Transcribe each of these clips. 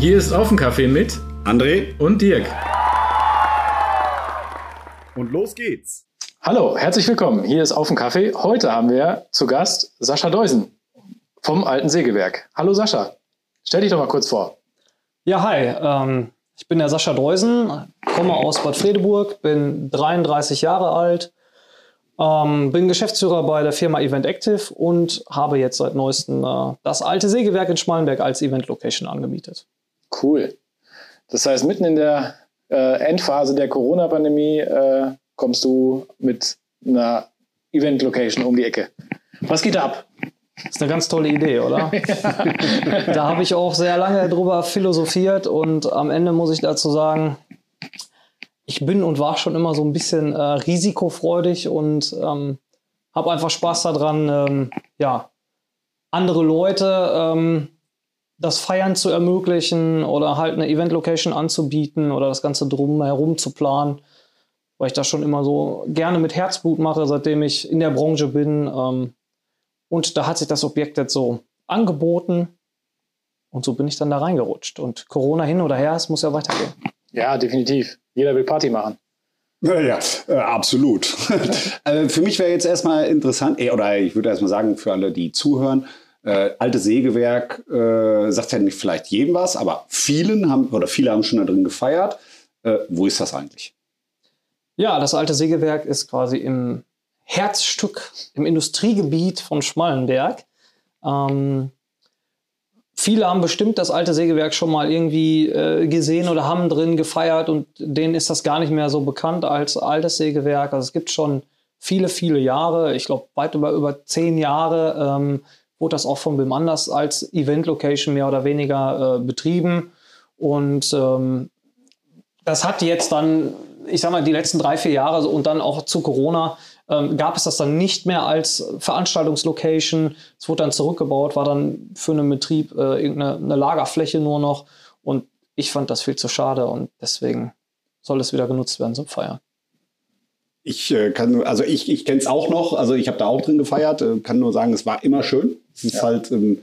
Hier ist Offencafé mit André und Dirk. Und los geht's. Hallo, herzlich willkommen. Hier ist Offencafé. Heute haben wir zu Gast Sascha Deusen vom Alten Sägewerk. Hallo Sascha, stell dich doch mal kurz vor. Ja, hi. Ähm, ich bin der Sascha Deusen, komme aus Bad Fredeburg, bin 33 Jahre alt, ähm, bin Geschäftsführer bei der Firma Event Active und habe jetzt seit neuestem äh, das Alte Sägewerk in Schmalenberg als Event Location angemietet. Cool. Das heißt, mitten in der äh, Endphase der Corona-Pandemie äh, kommst du mit einer Event-Location um die Ecke. Was geht ab? Das ist eine ganz tolle Idee, oder? da habe ich auch sehr lange drüber philosophiert und am Ende muss ich dazu sagen, ich bin und war schon immer so ein bisschen äh, risikofreudig und ähm, habe einfach Spaß daran, ähm, ja, andere Leute ähm, das Feiern zu ermöglichen oder halt eine Event-Location anzubieten oder das Ganze drumherum zu planen, weil ich das schon immer so gerne mit Herzblut mache, seitdem ich in der Branche bin. Ähm, und da hat sich das Objekt jetzt so angeboten und so bin ich dann da reingerutscht. Und Corona hin oder her, es muss ja weitergehen. Ja, definitiv. Jeder will Party machen. Ja, ja äh, absolut. also für mich wäre jetzt erstmal interessant, oder ich würde erstmal sagen, für alle, die zuhören, äh, alte Sägewerk äh, sagt ja nicht vielleicht jedem was, aber vielen haben oder viele haben schon da drin gefeiert. Äh, wo ist das eigentlich? Ja, das alte Sägewerk ist quasi im Herzstück im Industriegebiet von Schmallenberg. Ähm, viele haben bestimmt das alte Sägewerk schon mal irgendwie äh, gesehen oder haben drin gefeiert und denen ist das gar nicht mehr so bekannt als altes Sägewerk. Also es gibt schon viele, viele Jahre, ich glaube weit über, über zehn Jahre, ähm, wurde das auch von wem anders als Event-Location mehr oder weniger äh, betrieben. Und ähm, das hat jetzt dann, ich sag mal, die letzten drei, vier Jahre und dann auch zu Corona ähm, gab es das dann nicht mehr als Veranstaltungslocation. Es wurde dann zurückgebaut, war dann für einen Betrieb äh, irgendeine Lagerfläche nur noch. Und ich fand das viel zu schade und deswegen soll es wieder genutzt werden zum Feiern. Ich äh, kann also ich, ich kenne es auch noch, also ich habe da auch drin gefeiert, äh, kann nur sagen, es war immer schön. Es ist ja. halt, ähm,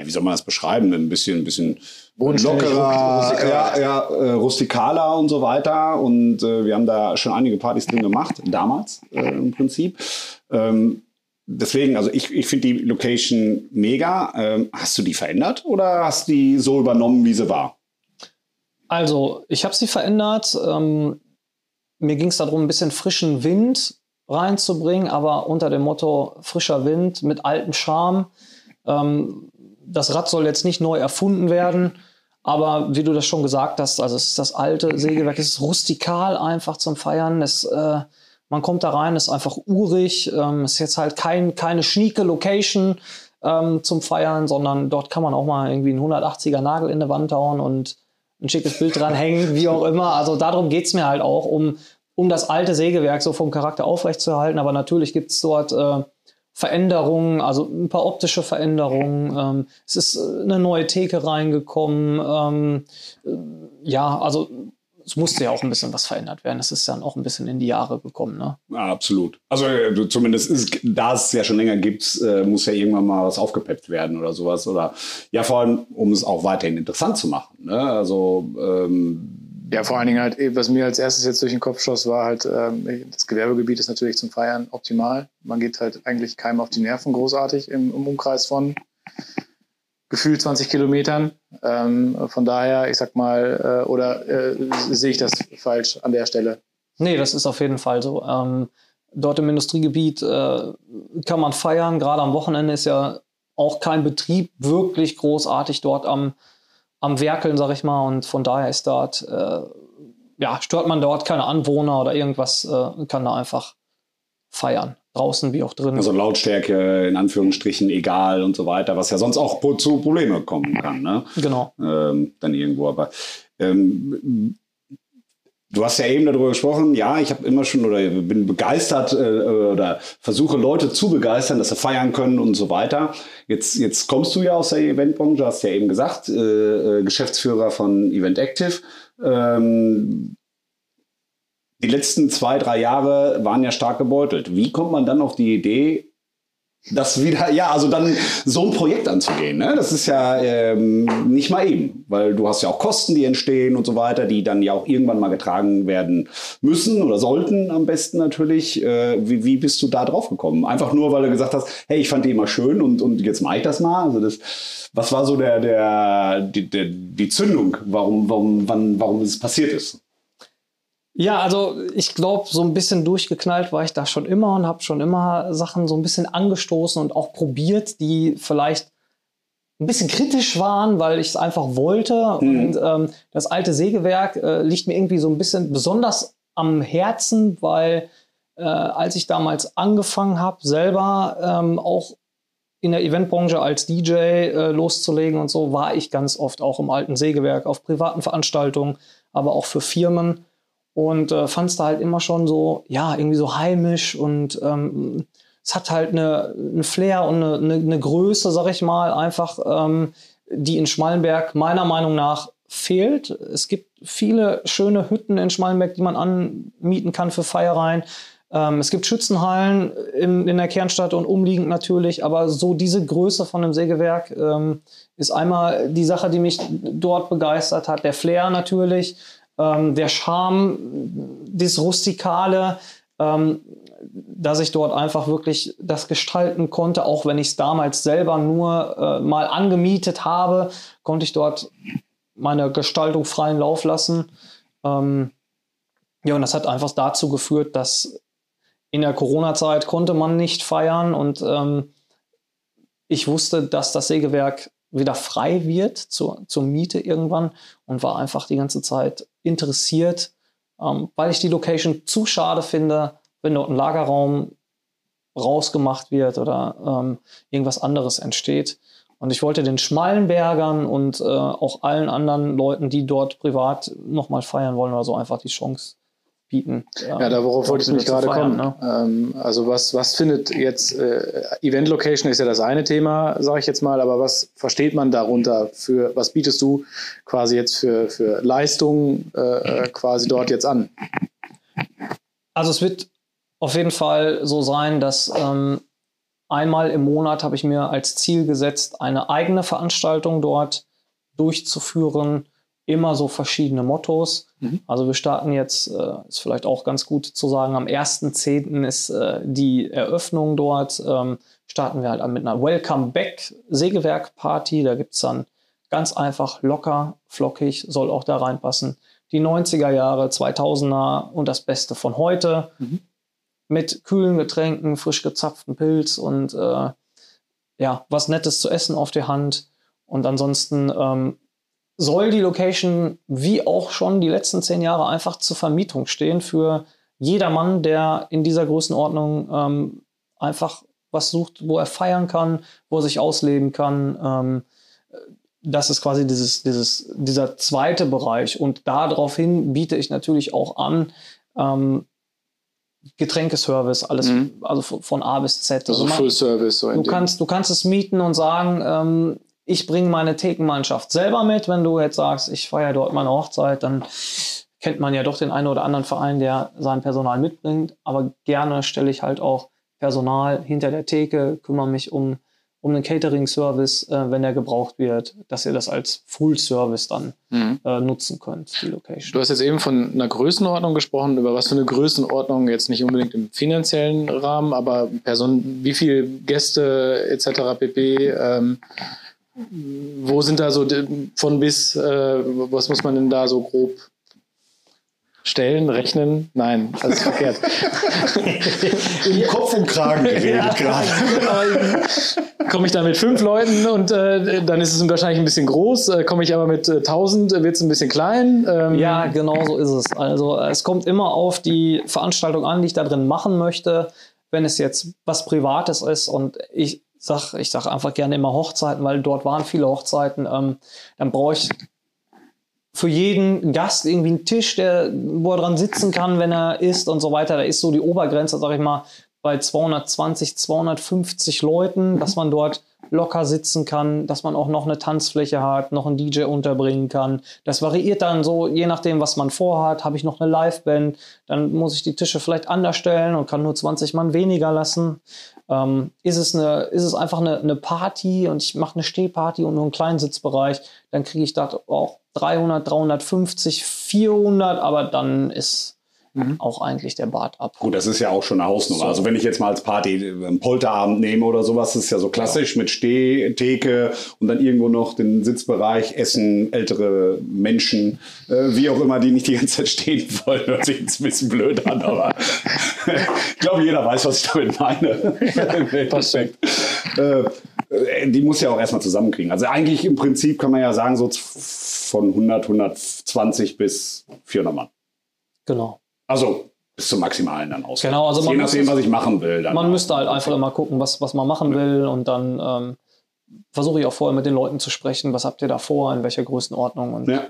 ja, wie soll man das beschreiben? Ein bisschen, ein bisschen lockerer, rustikaler. ja, ja äh, rustikaler und so weiter. Und äh, wir haben da schon einige Partys drin gemacht, damals äh, im Prinzip. Ähm, deswegen, also ich, ich finde die Location mega. Ähm, hast du die verändert oder hast du die so übernommen, wie sie war? Also, ich habe sie verändert. Ähm, mir ging es darum, ein bisschen frischen Wind reinzubringen, aber unter dem Motto frischer Wind mit altem Charme. Ähm, das Rad soll jetzt nicht neu erfunden werden, aber wie du das schon gesagt hast, also es ist das alte Sägewerk, es ist rustikal einfach zum Feiern. Es, äh, man kommt da rein, ist einfach urig. Ähm, ist jetzt halt kein, keine schnieke Location ähm, zum Feiern, sondern dort kann man auch mal irgendwie einen 180er Nagel in die Wand hauen und ein schickes Bild dran hängen, wie auch immer. Also darum geht es mir halt auch, um, um das alte Sägewerk so vom Charakter aufrechtzuerhalten. Aber natürlich gibt es dort äh, Veränderungen, also ein paar optische Veränderungen. Ähm, es ist äh, eine neue Theke reingekommen. Ähm, äh, ja, also es musste ja auch ein bisschen was verändert werden. Es ist dann auch ein bisschen in die Jahre gekommen. Ne? Ja, absolut. Also äh, zumindest ist, da es ja schon länger gibt, äh, muss ja irgendwann mal was aufgepeppt werden oder sowas. Oder ja, vor allem, um es auch weiterhin interessant zu machen. Ne? Also ähm, ja, vor allen Dingen halt, was mir als erstes jetzt durch den Kopf schoss, war halt, ähm, das Gewerbegebiet ist natürlich zum Feiern optimal. Man geht halt eigentlich keinem auf die Nerven großartig im, im Umkreis von gefühlt 20 Kilometern. Ähm, von daher, ich sag mal, äh, oder äh, sehe ich das falsch an der Stelle? Nee, das ist auf jeden Fall so. Ähm, dort im Industriegebiet äh, kann man feiern. Gerade am Wochenende ist ja auch kein Betrieb wirklich großartig dort am, am Werkeln, sag ich mal. Und von daher ist dort, äh, ja, stört man dort keine Anwohner oder irgendwas, äh, kann da einfach feiern draußen wie auch drin. Also Lautstärke in Anführungsstrichen egal und so weiter, was ja sonst auch zu Problemen kommen kann. Ne? Genau. Ähm, dann irgendwo. Aber ähm, du hast ja eben darüber gesprochen, ja, ich habe immer schon oder bin begeistert äh, oder versuche Leute zu begeistern, dass sie feiern können und so weiter. Jetzt, jetzt kommst du ja aus der Eventbranche, hast ja eben gesagt, äh, äh Geschäftsführer von Event Active. Ähm, die letzten zwei, drei Jahre waren ja stark gebeutelt. Wie kommt man dann auf die Idee, das wieder, ja, also dann so ein Projekt anzugehen, ne? das ist ja ähm, nicht mal eben, weil du hast ja auch Kosten, die entstehen und so weiter, die dann ja auch irgendwann mal getragen werden müssen oder sollten am besten natürlich. Äh, wie, wie bist du da drauf gekommen? Einfach nur, weil du gesagt hast, hey, ich fand die immer schön und, und jetzt mache ich das mal. Also das, was war so der, der, die, der, die Zündung, warum, warum, wann, warum es passiert ist? Ja, also ich glaube, so ein bisschen durchgeknallt war ich da schon immer und habe schon immer Sachen so ein bisschen angestoßen und auch probiert, die vielleicht ein bisschen kritisch waren, weil ich es einfach wollte. Mhm. Und ähm, das alte Sägewerk äh, liegt mir irgendwie so ein bisschen besonders am Herzen, weil äh, als ich damals angefangen habe, selber ähm, auch in der Eventbranche als DJ äh, loszulegen und so, war ich ganz oft auch im alten Sägewerk auf privaten Veranstaltungen, aber auch für Firmen und äh, fand es da halt immer schon so, ja, irgendwie so heimisch und ähm, es hat halt eine, eine Flair und eine, eine, eine, Größe, sag ich mal, einfach, ähm, die in Schmallenberg meiner Meinung nach fehlt. Es gibt viele schöne Hütten in Schmallenberg, die man anmieten kann für Feiereien. Ähm, es gibt Schützenhallen in, in, der Kernstadt und umliegend natürlich, aber so diese Größe von einem Sägewerk ähm, ist einmal die Sache, die mich dort begeistert hat. Der Flair natürlich, ähm, der Charme, das Rustikale, ähm, dass ich dort einfach wirklich das gestalten konnte, auch wenn ich es damals selber nur äh, mal angemietet habe, konnte ich dort meine Gestaltung freien Lauf lassen. Ähm, ja, und das hat einfach dazu geführt, dass in der Corona-Zeit konnte man nicht feiern und ähm, ich wusste, dass das Sägewerk wieder frei wird zur, zur Miete irgendwann und war einfach die ganze Zeit interessiert, ähm, weil ich die Location zu schade finde, wenn dort ein Lagerraum rausgemacht wird oder ähm, irgendwas anderes entsteht. Und ich wollte den Schmallenbergern und äh, auch allen anderen Leuten, die dort privat nochmal feiern wollen oder so, einfach die Chance bieten. Ja, ja worauf wollte ich mich gerade feiern, kommen. Ne? Ähm, also was, was findet jetzt, äh, Event Location ist ja das eine Thema, sage ich jetzt mal, aber was versteht man darunter für, was bietest du quasi jetzt für, für Leistungen äh, quasi dort jetzt an? Also es wird auf jeden Fall so sein, dass ähm, einmal im Monat habe ich mir als Ziel gesetzt, eine eigene Veranstaltung dort durchzuführen, immer so verschiedene Mottos. Mhm. Also wir starten jetzt, äh, ist vielleicht auch ganz gut zu sagen, am 1.10. ist äh, die Eröffnung dort. Ähm, starten wir halt mit einer Welcome Back Sägewerk Party. Da gibt es dann ganz einfach, locker, flockig, soll auch da reinpassen. Die 90er Jahre, 2000er und das Beste von heute. Mhm. Mit kühlen Getränken, frisch gezapften Pilz und äh, ja, was Nettes zu essen auf der Hand. Und ansonsten ähm, soll die Location wie auch schon die letzten zehn Jahre einfach zur Vermietung stehen für jedermann, der in dieser Größenordnung ähm, einfach was sucht, wo er feiern kann, wo er sich ausleben kann. Ähm, das ist quasi dieses, dieses, dieser zweite Bereich. Und daraufhin biete ich natürlich auch an, ähm, Getränkeservice, alles, mhm. also von A bis Z. Also, also Full Service. So du, kannst, du kannst es mieten und sagen, ähm, ich bringe meine Thekenmannschaft selber mit. Wenn du jetzt sagst, ich feiere dort meine Hochzeit, dann kennt man ja doch den einen oder anderen Verein, der sein Personal mitbringt. Aber gerne stelle ich halt auch Personal hinter der Theke, kümmere mich um, um den Catering-Service, äh, wenn der gebraucht wird, dass ihr das als Full-Service dann mhm. äh, nutzen könnt, die Location. Du hast jetzt eben von einer Größenordnung gesprochen. Über was für eine Größenordnung, jetzt nicht unbedingt im finanziellen Rahmen, aber Person, wie viele Gäste etc. pp. Ähm, wo sind da so von bis, äh, was muss man denn da so grob stellen, rechnen? Nein, alles verkehrt. Im Kopf und Kragen geredet gerade. Komme ich da mit fünf Leuten und äh, dann ist es wahrscheinlich ein bisschen groß. Äh, Komme ich aber mit äh, tausend, wird es ein bisschen klein. Ähm, ja, genau so ist es. Also es kommt immer auf die Veranstaltung an, die ich da drin machen möchte. Wenn es jetzt was Privates ist und ich sag, ich sage einfach gerne immer Hochzeiten, weil dort waren viele Hochzeiten. Ähm, dann brauche ich für jeden Gast irgendwie einen Tisch, der, wo er dran sitzen kann, wenn er isst und so weiter. Da ist so die Obergrenze, sag ich mal, bei 220, 250 Leuten, dass man dort locker sitzen kann, dass man auch noch eine Tanzfläche hat, noch einen DJ unterbringen kann. Das variiert dann so, je nachdem, was man vorhat. Habe ich noch eine Liveband, dann muss ich die Tische vielleicht anders stellen und kann nur 20 Mann weniger lassen. Ähm, ist, es eine, ist es einfach eine, eine Party und ich mache eine Stehparty und nur einen kleinen Sitzbereich, dann kriege ich da auch 300, 350, 400, aber dann ist mhm. auch eigentlich der Bart ab. Gut, das ist ja auch schon eine Hausnummer. So. Also wenn ich jetzt mal als Party einen Polterabend nehme oder sowas, ist ja so klassisch ja. mit Stehtheke und dann irgendwo noch den Sitzbereich, Essen, ältere Menschen, äh, wie auch immer, die nicht die ganze Zeit stehen wollen. Hört sich jetzt ein bisschen blöd an, aber ich glaube, jeder weiß, was ich damit meine. Perfekt. Äh, die muss ja auch erstmal zusammenkriegen. Also eigentlich im Prinzip kann man ja sagen, so von 100, 120 bis 400 Mann. Genau. Also bis zum Maximalen dann aus. Genau, also Je nachdem, was ich machen will. man auch. müsste halt einfach immer gucken, was, was man machen will und dann ähm, versuche ich auch vorher mit den Leuten zu sprechen, was habt ihr da vor, in welcher Größenordnung und ja.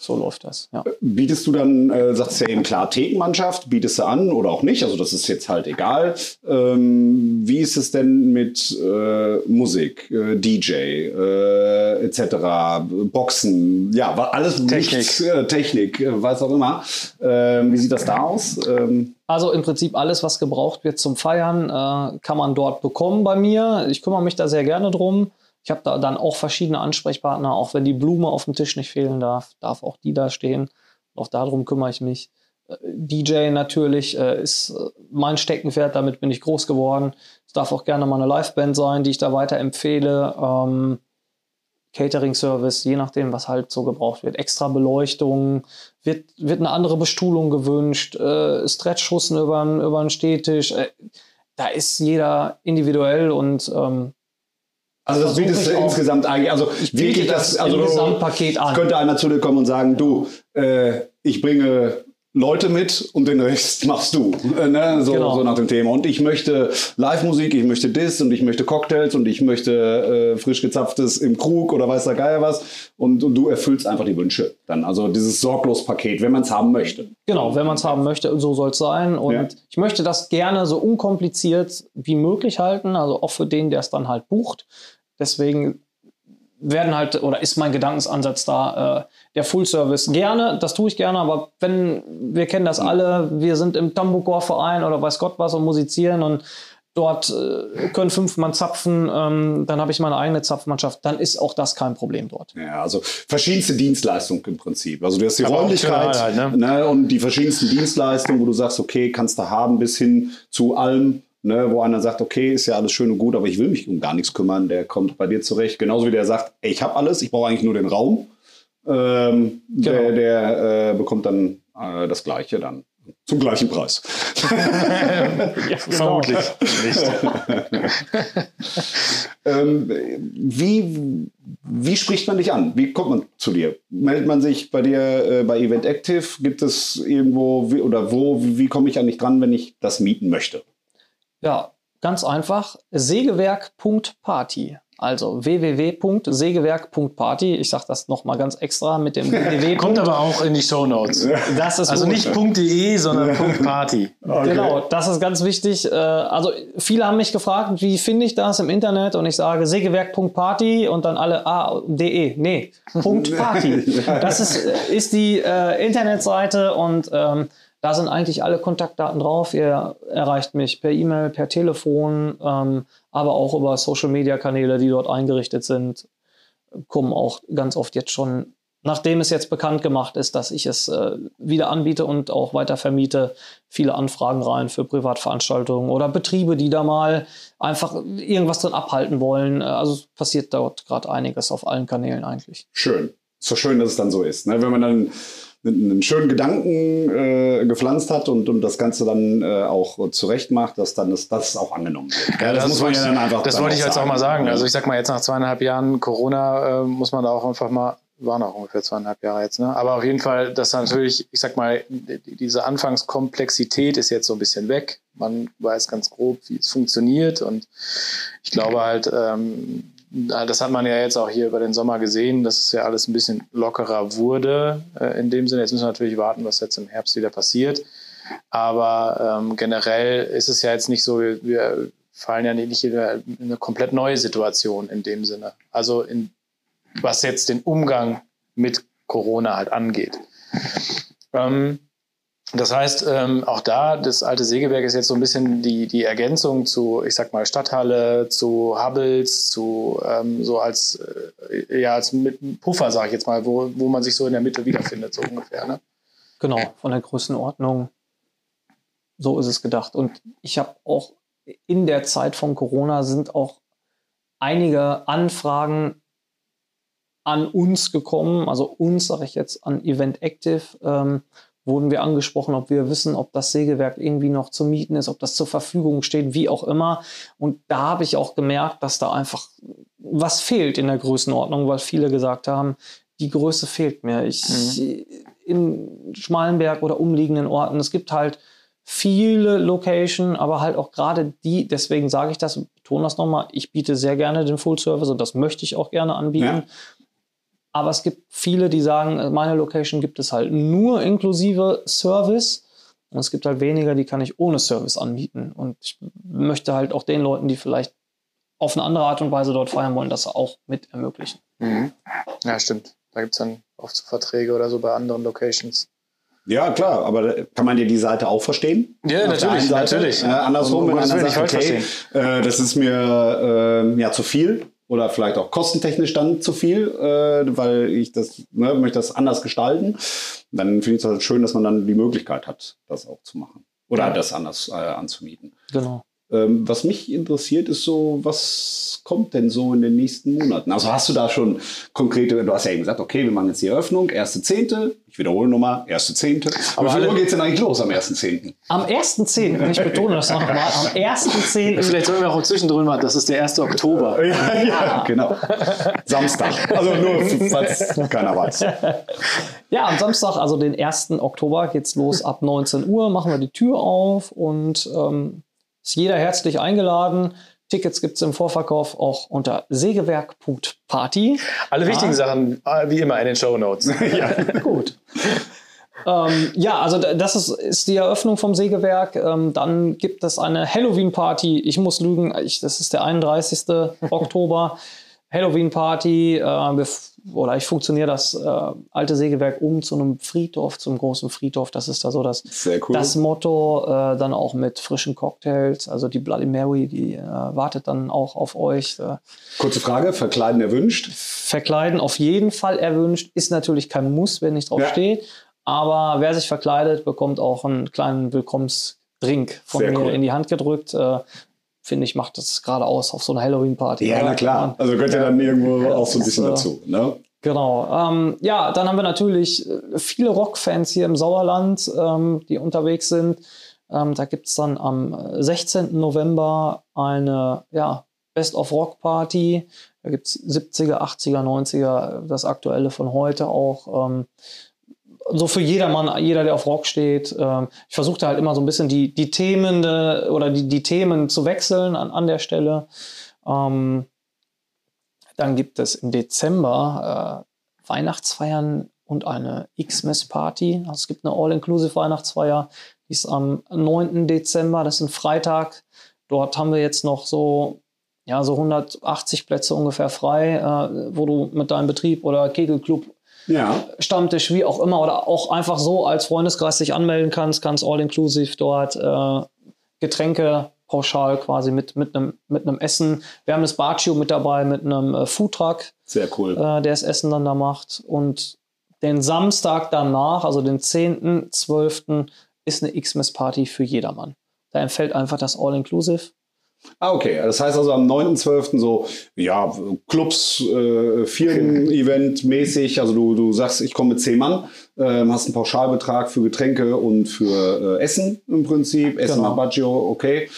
So läuft das. Ja. Bietest du dann, äh, sagst du ja eben klar, Thekenmannschaft, bietest du an oder auch nicht? Also das ist jetzt halt egal. Ähm, wie ist es denn mit äh, Musik, äh, DJ äh, etc., Boxen, ja, alles Technik, nichts, äh, Technik, äh, was auch immer. Ähm, wie sieht das da aus? Ähm, also im Prinzip alles, was gebraucht wird zum Feiern, äh, kann man dort bekommen bei mir. Ich kümmere mich da sehr gerne drum. Ich habe da dann auch verschiedene Ansprechpartner, auch wenn die Blume auf dem Tisch nicht fehlen darf, darf auch die da stehen. Auch darum kümmere ich mich. Äh, DJ natürlich äh, ist äh, mein Steckenpferd, damit bin ich groß geworden. Es darf auch gerne mal eine Liveband sein, die ich da weiter empfehle. Ähm, Catering-Service, je nachdem, was halt so gebraucht wird. Extra Beleuchtung, wird, wird eine andere Bestuhlung gewünscht, äh, Stretchhussen über, über einen Stehtisch. Äh, da ist jeder individuell und ähm, also das bietest du insgesamt eigentlich, also ich wirklich das, das also Gesamtpaket an. Könnte einer zu dir kommen und sagen, du, äh, ich bringe Leute mit und den Rest machst du. Äh, ne? so, genau. so, nach dem Thema. Und ich möchte Live-Musik, ich möchte Dis und ich möchte Cocktails und ich möchte äh, frisch gezapftes im Krug oder weiß der Geier was. Und, und du erfüllst einfach die Wünsche. Dann also dieses Sorglos-Paket, wenn man es haben möchte. Genau, wenn man es haben möchte, so soll es sein. Und ja. ich möchte das gerne so unkompliziert wie möglich halten, also auch für den, der es dann halt bucht. Deswegen werden halt, oder ist mein Gedankensansatz da, äh, der Full Service. Gerne, das tue ich gerne, aber wenn, wir kennen das alle, wir sind im Tambukor-Verein oder weiß Gott was und musizieren und dort äh, können fünf Mann zapfen, ähm, dann habe ich meine eigene Zapfmannschaft, dann ist auch das kein Problem dort. Ja, also verschiedenste Dienstleistungen im Prinzip. Also du hast die aber Räumlichkeit halt, ne? Ne, und die verschiedensten Dienstleistungen, wo du sagst, okay, kannst du haben bis hin zu allem ne, wo einer sagt, okay, ist ja alles schön und gut, aber ich will mich um gar nichts kümmern, der kommt bei dir zurecht. Genauso wie der sagt, ey, ich habe alles, ich brauche eigentlich nur den Raum. Ähm, genau. Der, der äh, bekommt dann äh, das Gleiche dann. Zum gleichen Preis. ja, vermutlich nicht. ähm, wie, wie spricht man dich an? Wie kommt man zu dir? Meldet man sich bei dir äh, bei Event Active? Gibt es irgendwo wie, oder wo, wie, wie komme ich an dich dran, wenn ich das mieten möchte? Ja, ganz einfach. Sägewerk.party. Also www.sägewerk.party. Ich sage das nochmal ganz extra mit dem www. Kommt aber auch in die Show Notes. Das ist also gut. nicht .de, sondern .party. Okay. Genau, das ist ganz wichtig. Äh, also viele haben mich gefragt, wie finde ich das im Internet? Und ich sage sägewerk.party und dann alle ah, de. Nee, .party. Das ist, ist die äh, Internetseite und ähm, da sind eigentlich alle Kontaktdaten drauf. Ihr erreicht mich per E-Mail, per Telefon, ähm, aber auch über Social-Media-Kanäle, die dort eingerichtet sind. Kommen auch ganz oft jetzt schon, nachdem es jetzt bekannt gemacht ist, dass ich es äh, wieder anbiete und auch weiter vermiete, viele Anfragen rein für Privatveranstaltungen oder Betriebe, die da mal einfach irgendwas drin abhalten wollen. Also passiert dort gerade einiges auf allen Kanälen eigentlich. Schön. Doch schön, dass es dann so ist. Ne? Wenn man dann einen schönen Gedanken äh, gepflanzt hat und, und das Ganze dann äh, auch zurecht macht, dass dann das, das auch angenommen wird. Ja, das, das muss man ja dann einfach. Das wollte ich jetzt auch mal sagen. Also ich sag mal, jetzt nach zweieinhalb Jahren Corona äh, muss man da auch einfach mal waren auch ungefähr zweieinhalb Jahre jetzt, ne? Aber auf jeden Fall, dass natürlich, ich sag mal, diese Anfangskomplexität ist jetzt so ein bisschen weg. Man weiß ganz grob, wie es funktioniert und ich glaube halt, ähm, das hat man ja jetzt auch hier über den Sommer gesehen, dass es ja alles ein bisschen lockerer wurde äh, in dem Sinne. Jetzt müssen wir natürlich warten, was jetzt im Herbst wieder passiert. Aber ähm, generell ist es ja jetzt nicht so, wir fallen ja nicht in eine komplett neue Situation in dem Sinne. Also in, was jetzt den Umgang mit Corona halt angeht. Ähm, das heißt, ähm, auch da, das alte Sägewerk ist jetzt so ein bisschen die, die Ergänzung zu, ich sag mal, Stadthalle, zu Hubbles, zu ähm, so als, äh, ja, als mit Puffer, sage ich jetzt mal, wo, wo man sich so in der Mitte wiederfindet, so ungefähr. Ne? Genau, von der Größenordnung. So ist es gedacht. Und ich habe auch in der Zeit von Corona sind auch einige Anfragen an uns gekommen, also uns sage ich jetzt an Event Active, ähm, wurden wir angesprochen, ob wir wissen, ob das Sägewerk irgendwie noch zu mieten ist, ob das zur Verfügung steht, wie auch immer. Und da habe ich auch gemerkt, dass da einfach was fehlt in der Größenordnung, weil viele gesagt haben, die Größe fehlt mir. Ich mhm. in Schmalenberg oder umliegenden Orten, es gibt halt viele Location, aber halt auch gerade die, deswegen sage ich das, betone das nochmal, ich biete sehr gerne den Full Service und das möchte ich auch gerne anbieten. Ja. Aber es gibt viele, die sagen, meine Location gibt es halt nur inklusive Service. Und es gibt halt weniger, die kann ich ohne Service anbieten. Und ich möchte halt auch den Leuten, die vielleicht auf eine andere Art und Weise dort feiern wollen, das auch mit ermöglichen. Mhm. Ja, stimmt. Da gibt es dann oft so Verträge oder so bei anderen Locations. Ja, klar, aber kann man dir die Seite auch verstehen? Ja, Auf natürlich, natürlich. Äh, andersrum, wenn einer sagt, okay, äh, das ist mir äh, ja zu viel, oder vielleicht auch kostentechnisch dann zu viel, äh, weil ich das ne, möchte das anders gestalten. Dann finde ich es halt schön, dass man dann die Möglichkeit hat, das auch zu machen oder ja. das anders äh, anzumieten. Genau. Ähm, was mich interessiert, ist so, was kommt denn so in den nächsten Monaten? Also hast du da schon konkrete, du hast ja eben gesagt, okay, wir machen jetzt die Eröffnung, erste Zehnte. Ich wiederhole nochmal, erste Zehnte. Aber wie geht es denn eigentlich los am ersten Zehnten? Am ersten Zehnten, ich betone das nochmal, am ersten Zehnten. Vielleicht sollen wir auch zwischendrin mal, das ist der 1. Oktober. ja, ja, genau. Samstag. Also nur, falls keiner weiß. Ja, am Samstag, also den 1. Oktober, geht es los ab 19 Uhr, machen wir die Tür auf und ähm, ist jeder herzlich eingeladen. Tickets gibt es im Vorverkauf auch unter sägewerk.party. Alle ja. wichtigen Sachen äh, wie immer in den Show Notes. ja, gut. ähm, ja, also das ist, ist, die Eröffnung vom Sägewerk. Ähm, dann gibt es eine Halloween-Party. Ich muss lügen, ich, das ist der 31. Oktober. Halloween-Party. Äh, oder ich funktioniere das äh, alte Sägewerk um zu einem Friedhof, zum großen Friedhof. Das ist da so das, cool. das Motto. Äh, dann auch mit frischen Cocktails. Also die Bloody Mary, die äh, wartet dann auch auf euch. Äh. Kurze Frage, verkleiden erwünscht? Verkleiden auf jeden Fall erwünscht. Ist natürlich kein Muss, wenn nicht drauf ja. steht. Aber wer sich verkleidet, bekommt auch einen kleinen Willkommensdrink von Sehr mir cool. in die Hand gedrückt. Äh, finde ich, macht das gerade aus auf so einer Halloween-Party. Ja, na klar. Also gehört ja dann irgendwo auch so ein bisschen ist, dazu. Ne? Genau. Ähm, ja, dann haben wir natürlich äh, viele Rockfans hier im Sauerland, ähm, die unterwegs sind. Ähm, da gibt es dann am 16. Äh, November eine ja, Best of Rock Party. Da gibt es 70er, 80er, 90er, das aktuelle von heute auch. So für jedermann, jeder, der auf Rock steht. Ähm, ich versuchte halt immer so ein bisschen die, die Themen de, oder die, die Themen zu wechseln an, an der Stelle. Ähm, dann gibt es im Dezember äh, Weihnachtsfeiern und eine Xmas-Party. Also es gibt eine All-Inclusive Weihnachtsfeier, die ist am 9. Dezember, das ist ein Freitag. Dort haben wir jetzt noch so, ja, so 180 Plätze ungefähr frei, äh, wo du mit deinem Betrieb oder Kegelclub ja. Stammtisch, wie auch immer, oder auch einfach so als Freundeskreis sich anmelden kannst, kannst all-inclusive dort äh, Getränke pauschal quasi mit, mit, einem, mit einem Essen. Wir haben das Baccio mit dabei mit einem äh, Foodtruck. Sehr cool. Äh, der das Essen dann da macht. Und den Samstag danach, also den 10.12., ist eine Xmas-Party für jedermann. Da empfällt einfach das All-Inclusive. Ah, okay. Das heißt also am 9.12. so, ja, Clubs, äh, Firmen-Event mäßig. Also du, du sagst, ich komme mit zehn Mann, äh, hast einen Pauschalbetrag für Getränke und für äh, Essen im Prinzip. Essen genau. Baggio, okay.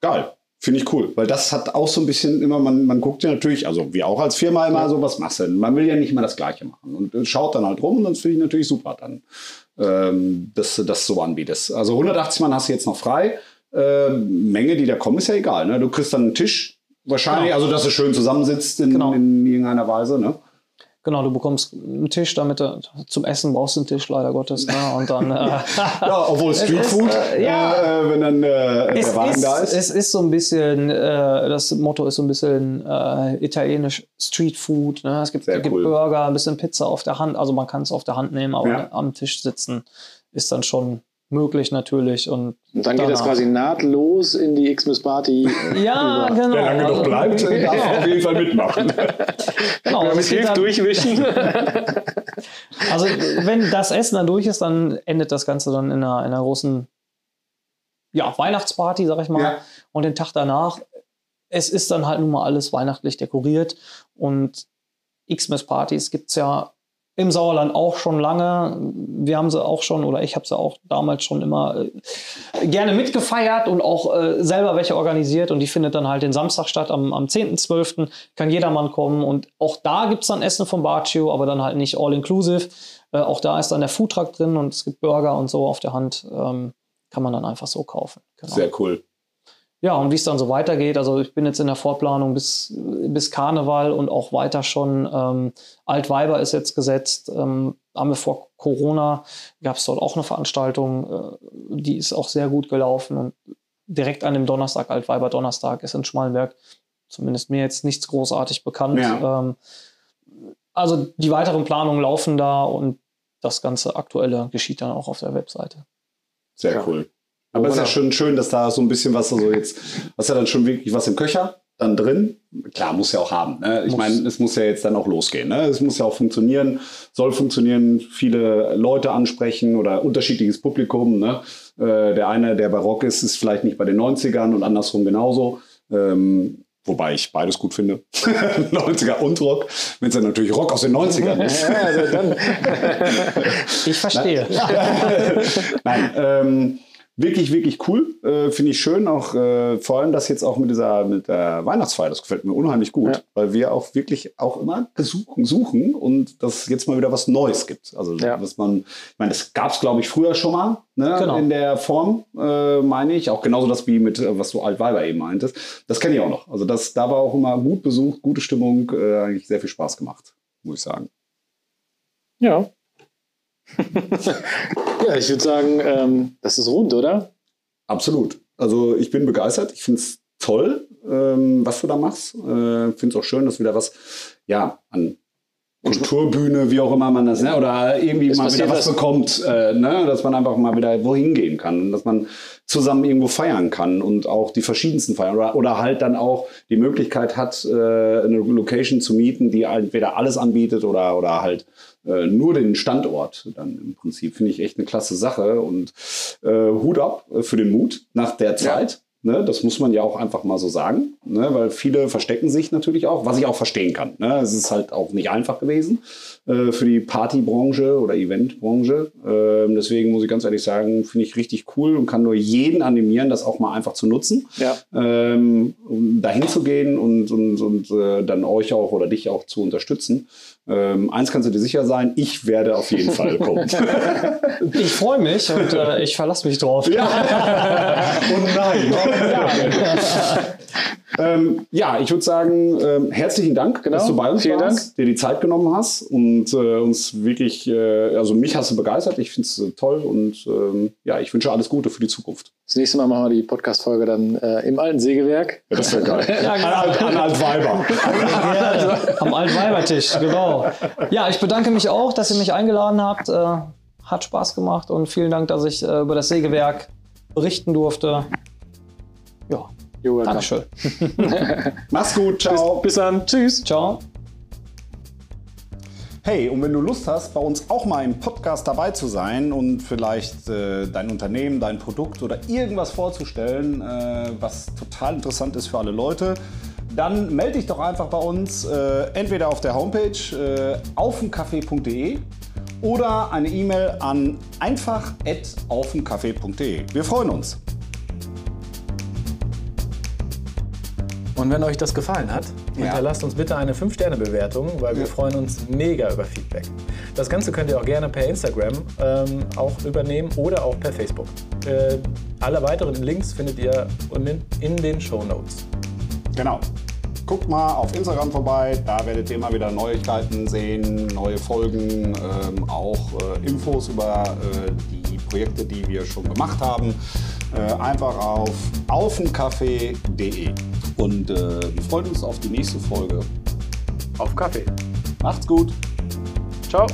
Geil. Finde ich cool, weil das hat auch so ein bisschen immer, man, man guckt ja natürlich, also wir auch als Firma immer so, was machst du denn? Man will ja nicht immer das Gleiche machen und äh, schaut dann halt rum und das finde ich natürlich super dann, ähm, dass du das so anbietest. Also 180 Mann hast du jetzt noch frei. Äh, Menge, die da kommen, ist ja egal. Ne? Du kriegst dann einen Tisch wahrscheinlich, genau. also dass du schön zusammensitzt in, genau. in irgendeiner Weise. Ne? Genau, du bekommst einen Tisch, damit du zum Essen brauchst du einen Tisch, leider Gottes. Ne? Und dann, äh, ja, obwohl Streetfood, äh, ja, äh, wenn dann äh, der Wagen ist, da ist. Es ist so ein bisschen, äh, das Motto ist so ein bisschen äh, italienisch Streetfood. Ne? Es gibt, gibt cool. Burger, ein bisschen Pizza auf der Hand. Also man kann es auf der Hand nehmen, aber Ja. am Tisch sitzen ist dann schon möglich natürlich. Und, Und dann geht das danach- quasi nahtlos in die Xmas Party. Ja, genau. Wer lange noch Also- bleibt, darf auf jeden Fall mitmachen. Genau, Mit es geht Hilfe dann- durchwischen. Also wenn das Essen dann durch ist, dann endet das Ganze dann in einer, in einer großen ja, Weihnachtsparty, sag ich mal. Ja. Und den Tag danach, es ist dann halt nun mal alles weihnachtlich dekoriert. Und Xmas-Partys gibt es ja im Sauerland auch schon lange. Wir haben sie auch schon, oder ich habe sie auch damals schon immer äh, gerne mitgefeiert und auch äh, selber welche organisiert. Und die findet dann halt den Samstag statt, am, am 10.12. kann jedermann kommen. Und auch da gibt es dann Essen vom Baccio, aber dann halt nicht all-inclusive. Äh, auch da ist dann der Foodtruck drin und es gibt Burger und so auf der Hand. Ähm, kann man dann einfach so kaufen. Genau. Sehr cool. Ja, und wie es dann so weitergeht, also ich bin jetzt in der Vorplanung bis, bis Karneval und auch weiter schon. Ähm, Altweiber ist jetzt gesetzt. Ähm, haben wir vor Corona, gab es dort auch eine Veranstaltung, äh, die ist auch sehr gut gelaufen. Und direkt an dem Donnerstag, Altweiber Donnerstag, ist in Schmalenberg zumindest mir jetzt nichts großartig bekannt. Ja. Ähm, also die weiteren Planungen laufen da und das ganze Aktuelle geschieht dann auch auf der Webseite. Sehr Ja. cool. Aber es ist ja Wunderbar. schon schön, dass da so ein bisschen was, also jetzt, was ja dann schon wirklich was im Köcher dann drin. Klar, muss ja auch haben. Ne? Ich meine, es muss ja jetzt dann auch losgehen. Ne? Es muss ja auch funktionieren, soll funktionieren, viele Leute ansprechen oder unterschiedliches Publikum. Ne? Äh, der eine, der barock ist, ist vielleicht nicht bei den 90ern und andersrum genauso. Ähm, wobei ich beides gut finde. 90er und Rock. Wenn es dann natürlich Rock aus den 90ern ist. Ja, also dann. Ich verstehe. Nein, ähm, wirklich, wirklich cool. Äh, Finde ich schön. Auch äh, vor allem das jetzt auch mit dieser mit der Weihnachtsfeier. Das gefällt mir unheimlich gut, Ja. weil wir auch wirklich auch immer gesuchen, suchen und dass jetzt mal wieder was Neues gibt. Also Ja. dass man, ich meine, das gab es glaube ich früher schon mal ne, Genau. in der Form, äh, meine ich. Auch genauso das wie mit äh, was du Altweiber eben meintest. Das kenne ich auch noch. Also das da war auch immer gut besucht, gute Stimmung, äh, eigentlich sehr viel Spaß gemacht, muss ich sagen. Ja. ja, ich würde sagen, ähm, das ist rund, oder? Absolut. Also ich bin begeistert. Ich finde es toll, ähm, was du da machst. Äh, finde es auch schön, dass wieder was, ja, an Kulturbühne, wie auch immer man das, ne? oder irgendwie Es mal wieder was bekommt, äh, ne? dass man einfach mal wieder wohin gehen kann und dass man zusammen irgendwo feiern kann und auch die verschiedensten feiern oder, oder halt dann auch die Möglichkeit hat, äh, eine Location zu mieten, die entweder alles anbietet oder, oder halt äh, nur den Standort dann im Prinzip. Finde ich echt eine klasse Sache und äh, Hut ab äh, für den Mut nach der Zeit. Ne, das muss man ja auch einfach mal so sagen, ne, weil viele verstecken sich natürlich auch, was ich auch verstehen kann. Ne. Es ist halt auch nicht einfach gewesen äh, für die Partybranche oder Eventbranche. Ähm, deswegen muss ich ganz ehrlich sagen, finde ich richtig cool und kann nur jeden animieren, das auch mal einfach zu nutzen, Ja. ähm, um dahin zu gehen und, und, und äh, dann euch auch oder dich auch zu unterstützen. Ähm, eins kannst du dir sicher sein, ich werde auf jeden Fall kommen. Ich freue mich und äh, ich verlasse mich drauf. Und nein. Ähm, ja, ich würde sagen, ähm, herzlichen Dank, Genau, dass du bei uns vielen warst, dir die Zeit genommen hast und äh, uns wirklich, äh, also mich hast du begeistert. Ich finde es äh, toll und ähm, ja, ich wünsche alles Gute für die Zukunft. Das nächste Mal machen wir die Podcast-Folge dann äh, im alten Sägewerk. Ja, das wäre geil. Ja, an, Alt- an Altweiber. Ja, am Altweibertisch, genau. Ja, ich bedanke mich auch, dass ihr mich eingeladen habt. Äh, hat Spaß gemacht und vielen Dank, dass ich äh, über das Sägewerk berichten durfte. Ja, Jo, Dankeschön. Mach's gut, ciao. Bis dann. Tschüss. Ciao. Hey, und wenn du Lust hast, bei uns auch mal im Podcast dabei zu sein und vielleicht äh, dein Unternehmen, dein Produkt oder irgendwas vorzustellen, äh, was total interessant ist für alle Leute, dann melde dich doch einfach bei uns, äh, entweder auf der Homepage äh, aufenkaffee.de oder eine E-Mail an einfach.aufenkaffee.de. Wir freuen uns. Und wenn euch das gefallen hat, ja. hinterlasst uns bitte eine 5-Sterne-Bewertung, weil wir ja. freuen uns mega über Feedback. Das Ganze könnt ihr auch gerne per Instagram ähm, auch übernehmen oder auch per Facebook. Äh, alle weiteren Links findet ihr unten in den Show Notes. Genau. Guckt mal auf Instagram vorbei, da werdet ihr immer wieder Neuigkeiten sehen, neue Folgen, ähm, auch äh, Infos über äh, die Projekte, die wir schon gemacht haben. Äh, einfach auf aufenkaffee.de. Und äh, wir freuen uns auf die nächste Folge. Auf Kaffee. Macht's gut. Ciao.